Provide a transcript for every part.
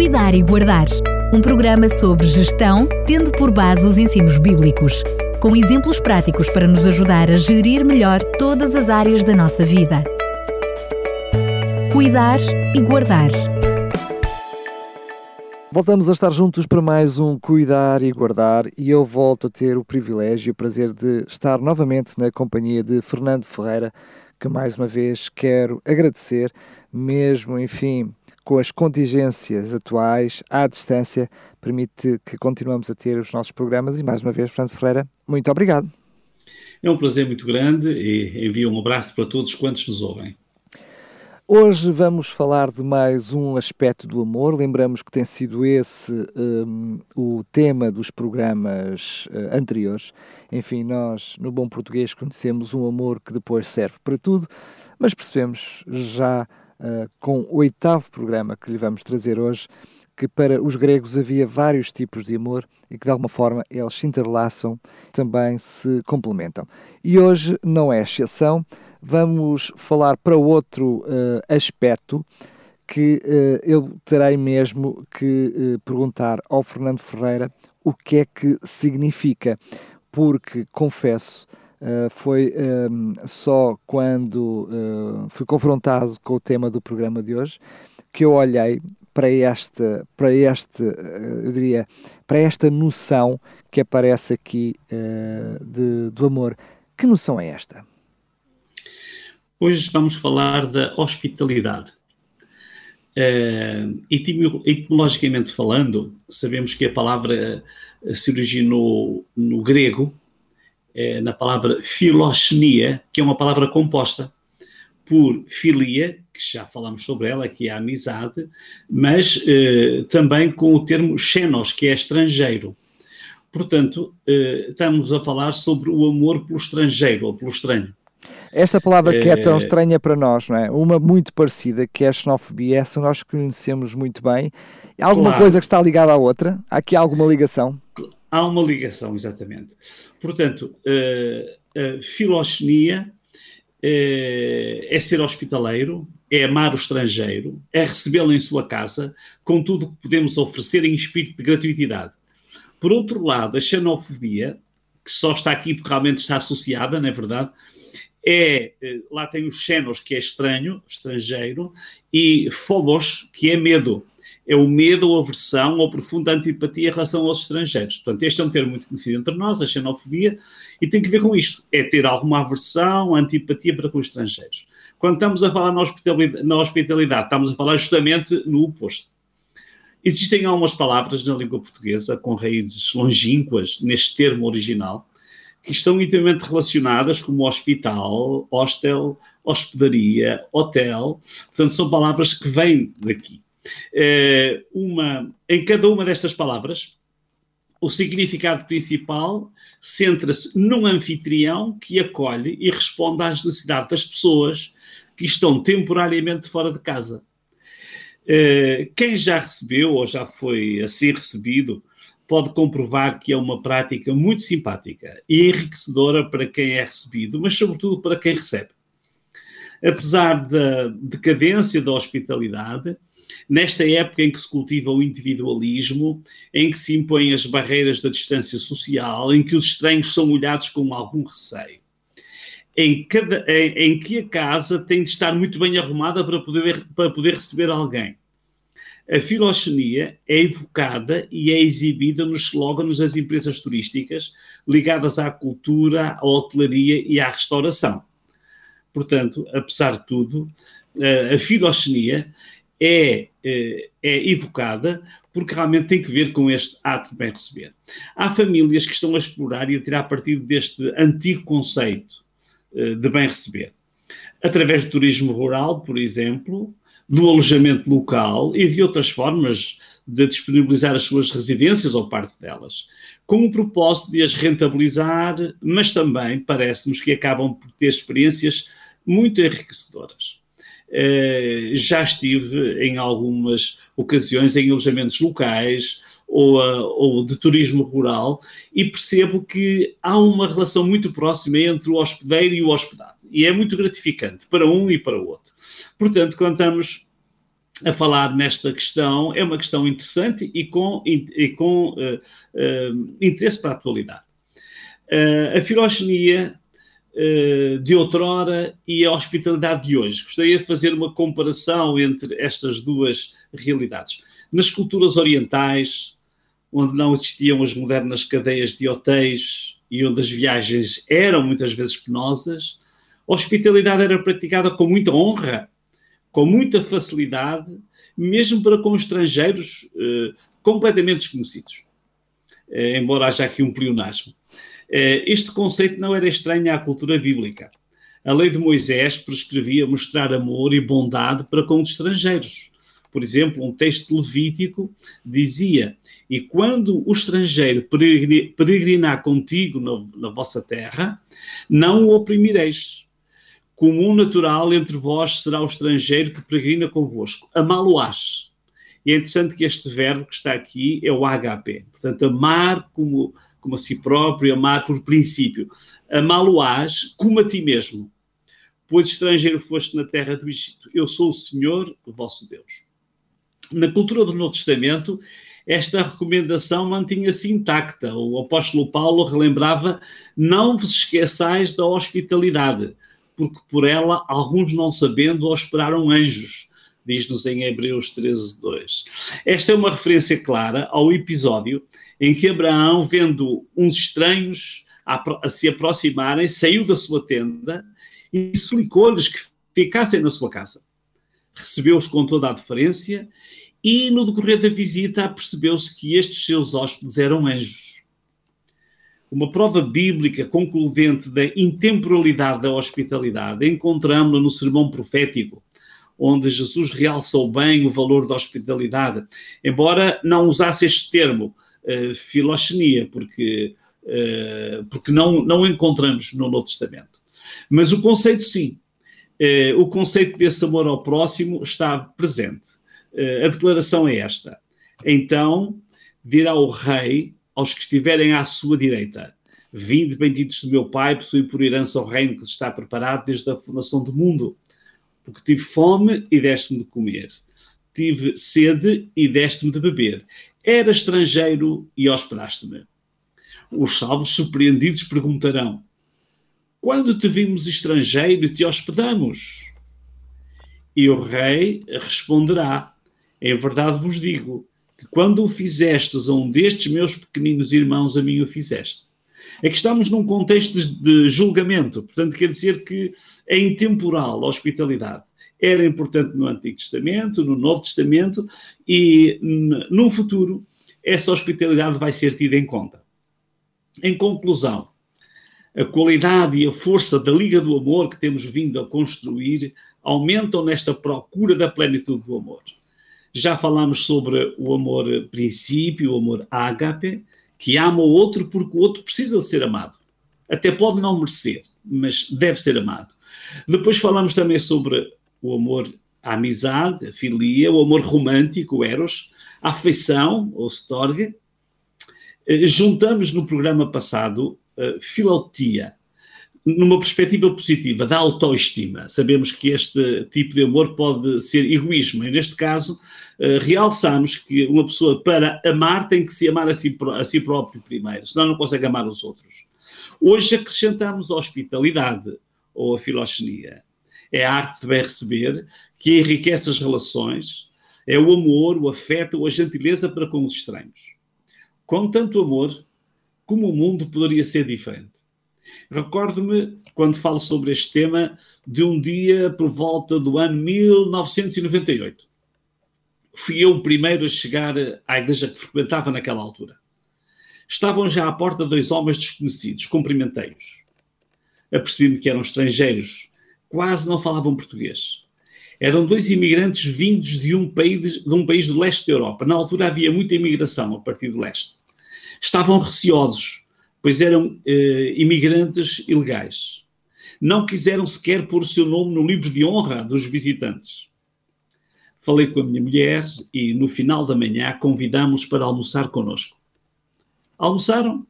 Cuidar e Guardar. Um programa sobre gestão, tendo por base os ensinos bíblicos, com exemplos práticos para nos ajudar a gerir melhor todas as áreas da nossa vida. Cuidar e Guardar. Voltamos a estar juntos para mais um Cuidar e Guardar e eu volto a ter o privilégio e o prazer de estar novamente na companhia de Fernando Ferreira, que mais uma vez quero agradecer, mesmo, enfim, com as contingências atuais, à distância, permite que continuemos a ter os nossos programas e mais uma vez, Fernando Ferreira, muito obrigado. É um prazer muito grande e envio um abraço para todos quantos nos ouvem. Hoje vamos falar de mais um aspecto do amor. Lembramos que tem sido esse um, o tema dos programas uh, anteriores. Enfim, nós, no bom português, conhecemos um amor que depois serve para tudo, mas percebemos já uh, com o oitavo programa que lhe vamos trazer hoje que para os gregos havia vários tipos de amor e que de alguma forma eles se interlaçam, também se complementam. E hoje não é exceção, vamos falar para outro uh, aspecto que uh, eu terei mesmo que perguntar ao Fernando Ferreira o que é que significa, porque confesso. Uh, foi um, só quando uh, fui confrontado com o tema do programa de hoje que eu olhei para esta, para este, eh, eu diria, para esta noção que aparece aqui de, do amor. Que noção é esta? Hoje vamos falar da hospitalidade. Uh, etimologicamente falando, sabemos que a palavra se originou no grego, uh, na palavra filoxenia, que é uma palavra composta por filia, que já falamos sobre ela, que é a amizade, mas eh, também com o termo xenos, que é estrangeiro. Portanto, eh, estamos a falar sobre o amor pelo estrangeiro ou pelo estranho. Esta palavra que é tão eh, estranha para nós, não é? Uma muito parecida, que é a xenofobia, essa nós conhecemos muito bem. Há alguma claro. coisa que está ligada à outra? Há aqui alguma ligação? Há uma ligação, exatamente. Portanto, a, a filoxenia é, é ser hospitaleiro, é amar o estrangeiro, é recebê-lo em sua casa, com tudo o que podemos oferecer em espírito de gratuitidade. Por outro lado, a xenofobia, que só está aqui porque realmente está associada, não é verdade? É, eh, lá tem os xenos, que é estranho, estrangeiro, e phobos, que é medo. É o medo ou aversão ou profunda antipatia em relação aos estrangeiros. Portanto, este é um termo muito conhecido entre nós, a xenofobia, e tem que ver com isto: é ter alguma aversão, antipatia para com os estrangeiros. Quando estamos a falar na hospitalidade, na hospitalidade estamos a falar justamente no oposto. Existem algumas palavras na língua portuguesa com raízes longínquas neste termo original que estão intimamente relacionadas como hospital, hostel, hospedaria, hotel. Portanto, são palavras que vêm daqui. É, uma, em cada uma destas palavras, o significado principal centra-se num anfitrião que acolhe e responde às necessidades das pessoas que estão temporariamente fora de casa. Uh, quem já recebeu ou já foi a ser recebido pode comprovar que é uma prática muito simpática e enriquecedora para quem é recebido, mas sobretudo para quem recebe. Apesar da decadência da hospitalidade, nesta época em que se cultiva o individualismo, em que se impõem as barreiras da distância social, em que os estranhos são olhados com algum receio, em, cada, em, em, que a casa tem de estar muito bem arrumada para poder, para poder receber alguém. A filoxenia é evocada e é exibida nos slogans das empresas turísticas ligadas à cultura, à hotelaria e à restauração. Portanto, apesar de tudo, a filoxenia é, é, é evocada porque realmente tem que ver com este ato de bem receber. Há famílias que estão a explorar e a tirar partido deste antigo conceito eh, de bem receber. Através do turismo rural, por exemplo, do alojamento local e de outras formas de disponibilizar as suas residências ou parte delas, com o propósito de as rentabilizar, mas também parece-nos que acabam por ter experiências muito enriquecedoras. Uh, já estive em algumas ocasiões em alojamentos locais, ou, ou de turismo rural e percebo que há uma relação muito próxima entre o hospedeiro e o hospedado. E é muito gratificante para um e para o outro. Portanto, quando estamos a falar nesta questão é uma questão interessante e com, e com uh, interesse para a atualidade. A filogenia de outrora e a hospitalidade de hoje. Gostaria de fazer uma comparação entre estas duas realidades. Nas culturas orientais, onde não existiam as modernas cadeias de hotéis e onde as viagens eram muitas vezes penosas, a hospitalidade era praticada com muita honra com muita facilidade, mesmo para com estrangeiros eh, completamente desconhecidos, eh, embora haja aqui um pleonasmo. Eh, este conceito não era estranho à cultura bíblica. A lei de Moisés prescrevia mostrar amor e bondade para com os estrangeiros. Por exemplo, um texto levítico dizia: E quando o estrangeiro peregrinar contigo na, na vossa terra, não o oprimireis comum natural entre vós será o estrangeiro que peregrina convosco. Amá-lo-ás. E é interessante que este verbo que está aqui é o HP. Portanto, amar como, como a si próprio, amar por princípio. Amá-lo-ás como a ti mesmo. Pois estrangeiro foste na terra do Egito. Eu sou o Senhor, o vosso Deus. Na cultura do Novo Testamento, esta recomendação mantinha-se intacta. O apóstolo Paulo relembrava: não vos esqueçais da hospitalidade porque por ela alguns não sabendo esperaram anjos, diz-nos em Hebreus 13, 2. Esta é uma referência clara ao episódio em que Abraão, vendo uns estranhos a, a se aproximarem, saiu da sua tenda e suplicou-lhes que ficassem na sua casa. Recebeu-os com toda a deferência e, no decorrer da visita, percebeu-se que estes seus hóspedes eram anjos uma prova bíblica concludente da intemporalidade da hospitalidade encontramos-la no sermão profético, onde Jesus realçou bem o valor da hospitalidade, embora não usasse este termo, uh, filoxenia, porque, uh, porque não, não encontramos no Novo Testamento. Mas o conceito, sim. Uh, o conceito desse amor ao próximo está presente. A declaração é esta. Então dirá o rei aos que estiverem à sua direita. Vinde, benditos do meu Pai, possui por herança o reino que está preparado desde a fundação do mundo. Porque tive fome e deste-me de comer. Tive sede e deste-me de beber. Era estrangeiro e hospedaste-me. Os salvos surpreendidos perguntarão: Quando te vimos estrangeiro e te hospedamos? E o rei responderá: Em verdade vos digo, que quando o fizestes a um destes meus pequeninos irmãos, a mim o fizeste. Que estamos num contexto de julgamento, portanto, quer dizer que é intemporal a hospitalidade. Era importante no Antigo Testamento, no Novo Testamento e no futuro essa hospitalidade vai ser tida em conta. Em conclusão, a qualidade e a força da Liga do Amor que temos vindo a construir aumentam nesta procura da plenitude do amor. Já falámos sobre o amor princípio, o amor ágape, que ama o outro porque o outro precisa de ser amado. Até pode não merecer, mas deve ser amado. Depois falamos também sobre o amor à amizade, a filia, o amor romântico, o eros, a afeição, ou storge. Eh, juntamos no programa passado uh, filotia, numa perspectiva positiva da autoestima. Sabemos que este tipo de amor pode ser egoísmo. E neste caso, uh, realçamos que uma pessoa, para amar, tem que se amar a si, a si próprio primeiro, senão não consegue amar os outros. Hoje acrescentamos a hospitalidade ou a filoxenia. É a arte de bem receber que enriquece as relações, é o amor, o afeto ou a gentileza para com os estranhos. Com tanto amor, como o mundo poderia ser diferente? Recordo-me, quando falo sobre este tema, de um dia por volta do ano 1998. Fui eu o primeiro a chegar à igreja que frequentava naquela altura. Estavam já à porta dois homens desconhecidos, cumprimentei-os. Apercebi-me que eram estrangeiros, quase não falavam português. Eram dois imigrantes vindos de um, país, de um país do leste da Europa. Na altura havia muita imigração a partir do leste. Estavam receosos pois eram eh, imigrantes ilegais. Não quiseram sequer pôr o seu nome no livro de honra dos visitantes. Falei com a minha mulher e, no final da manhã, convidamos para almoçar conosco. Almoçaram,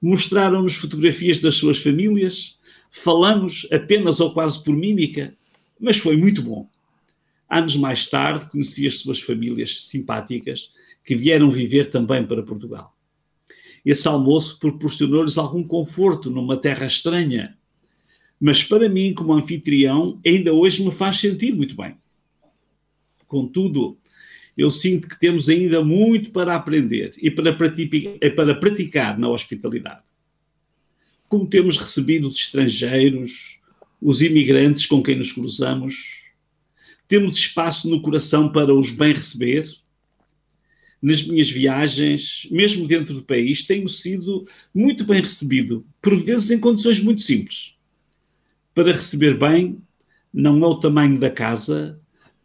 mostraram-nos fotografias das suas famílias, falamos apenas ou quase por mímica, mas foi muito bom. Anos mais tarde, conheci as suas famílias simpáticas que vieram viver também para Portugal. Esse almoço proporcionou-lhes algum conforto numa terra estranha, mas para mim, como anfitrião, ainda hoje me faz sentir muito bem. Contudo, eu sinto que temos ainda muito para aprender e para para praticar na hospitalidade. Como temos recebido os estrangeiros, os imigrantes com quem nos cruzamos, temos espaço no coração para os bem receber? Nas minhas viagens, mesmo dentro do país, tenho sido muito bem recebido, por vezes em condições muito simples. Para receber bem, não é o tamanho da casa,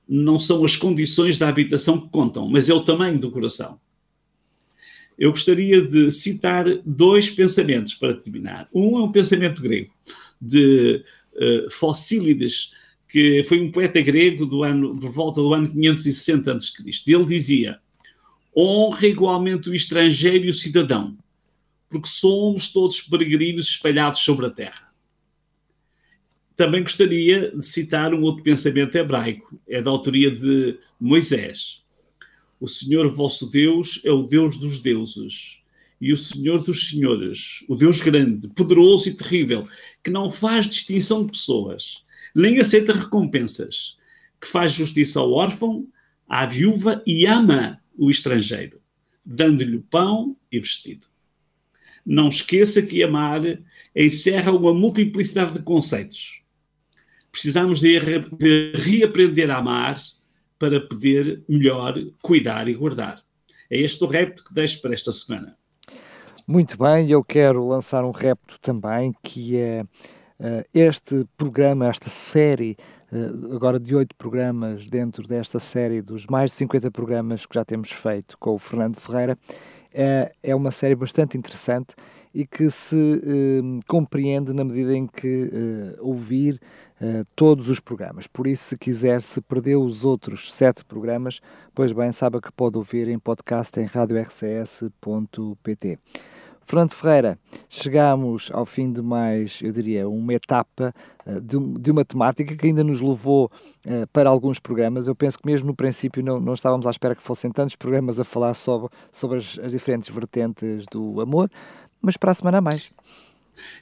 não são as condições da habitação que contam, mas é o tamanho do coração. Eu gostaria de citar dois pensamentos para terminar. Um é um pensamento grego, de uh, Focílides, que foi um poeta grego do ano, por volta do ano 560 a.C. Ele dizia: honra igualmente o estrangeiro e o cidadão, porque somos todos peregrinos espalhados sobre a terra. Também gostaria de citar um outro pensamento hebraico, é da autoria de Moisés. O Senhor vosso Deus é o Deus dos deuses e o Senhor dos senhores, o Deus grande, poderoso e terrível, que não faz distinção de pessoas nem aceita recompensas, que faz justiça ao órfão, à viúva e ama o estrangeiro, dando-lhe pão e vestido. Não esqueça que amar encerra uma multiplicidade de conceitos. Precisamos de, de reaprender a amar para poder melhor cuidar e guardar. É este o repto que deixo para esta semana. Muito bem, eu quero lançar um repto também que é eh, este programa, esta série, eh, agora de oito programas, dentro desta série dos mais de 50 programas que já temos feito com o Fernando Ferreira, é, é uma série bastante interessante e que se eh, compreende na medida em que ouvir todos os programas. Por isso, se quiser, se perdeu os outros sete programas, pois bem, saiba que pode ouvir em podcast em radiorcs.pt. Fernando Ferreira, chegamos ao fim de mais, eu diria, uma etapa uh, de, uma temática que ainda nos levou uh, para alguns programas. Eu penso que mesmo no princípio não, não estávamos à espera que fossem tantos programas a falar sobre, sobre as, as diferentes vertentes do amor, mas para a semana a mais.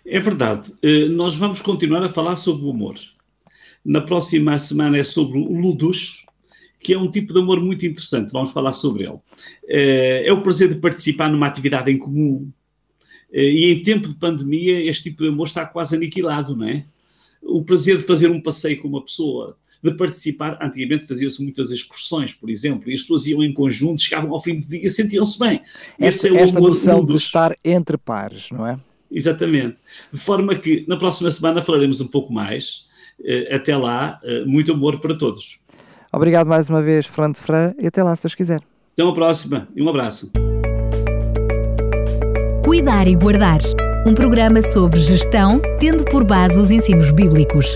É verdade. Uh, nós vamos continuar a falar sobre o amor. Na próxima semana é sobre o Ludus, que é um tipo de amor muito interessante. Vamos falar sobre ele. É o prazer de participar numa atividade em comum, eh, e em tempo de pandemia, este tipo de amor está quase aniquilado, não é? O prazer de fazer um passeio com uma pessoa, de participar. Antigamente faziam-se muitas excursões, por exemplo, e as pessoas iam em conjunto, chegavam ao fim do dia, sentiam-se bem. Esta, é esta noção de estar entre pares, não é? Exatamente. De forma que na próxima semana falaremos um pouco mais. Eh, até lá, eh, muito amor para todos. Obrigado mais uma vez, Fernando Freire, e até lá, se Deus quiser. Até uma próxima e um abraço. Cuidar e Guardar um programa sobre gestão, tendo por base os ensinos bíblicos,